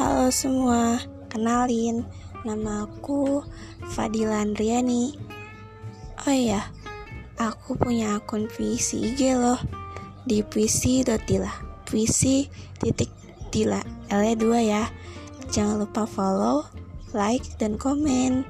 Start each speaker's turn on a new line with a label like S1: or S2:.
S1: Halo semua, kenalin, nama aku Fadila Andriani. Oh iya, aku punya akun puisi IG loh di puisi.tila, puisi titik tila, L 2 ya. Jangan lupa follow, like, dan komen.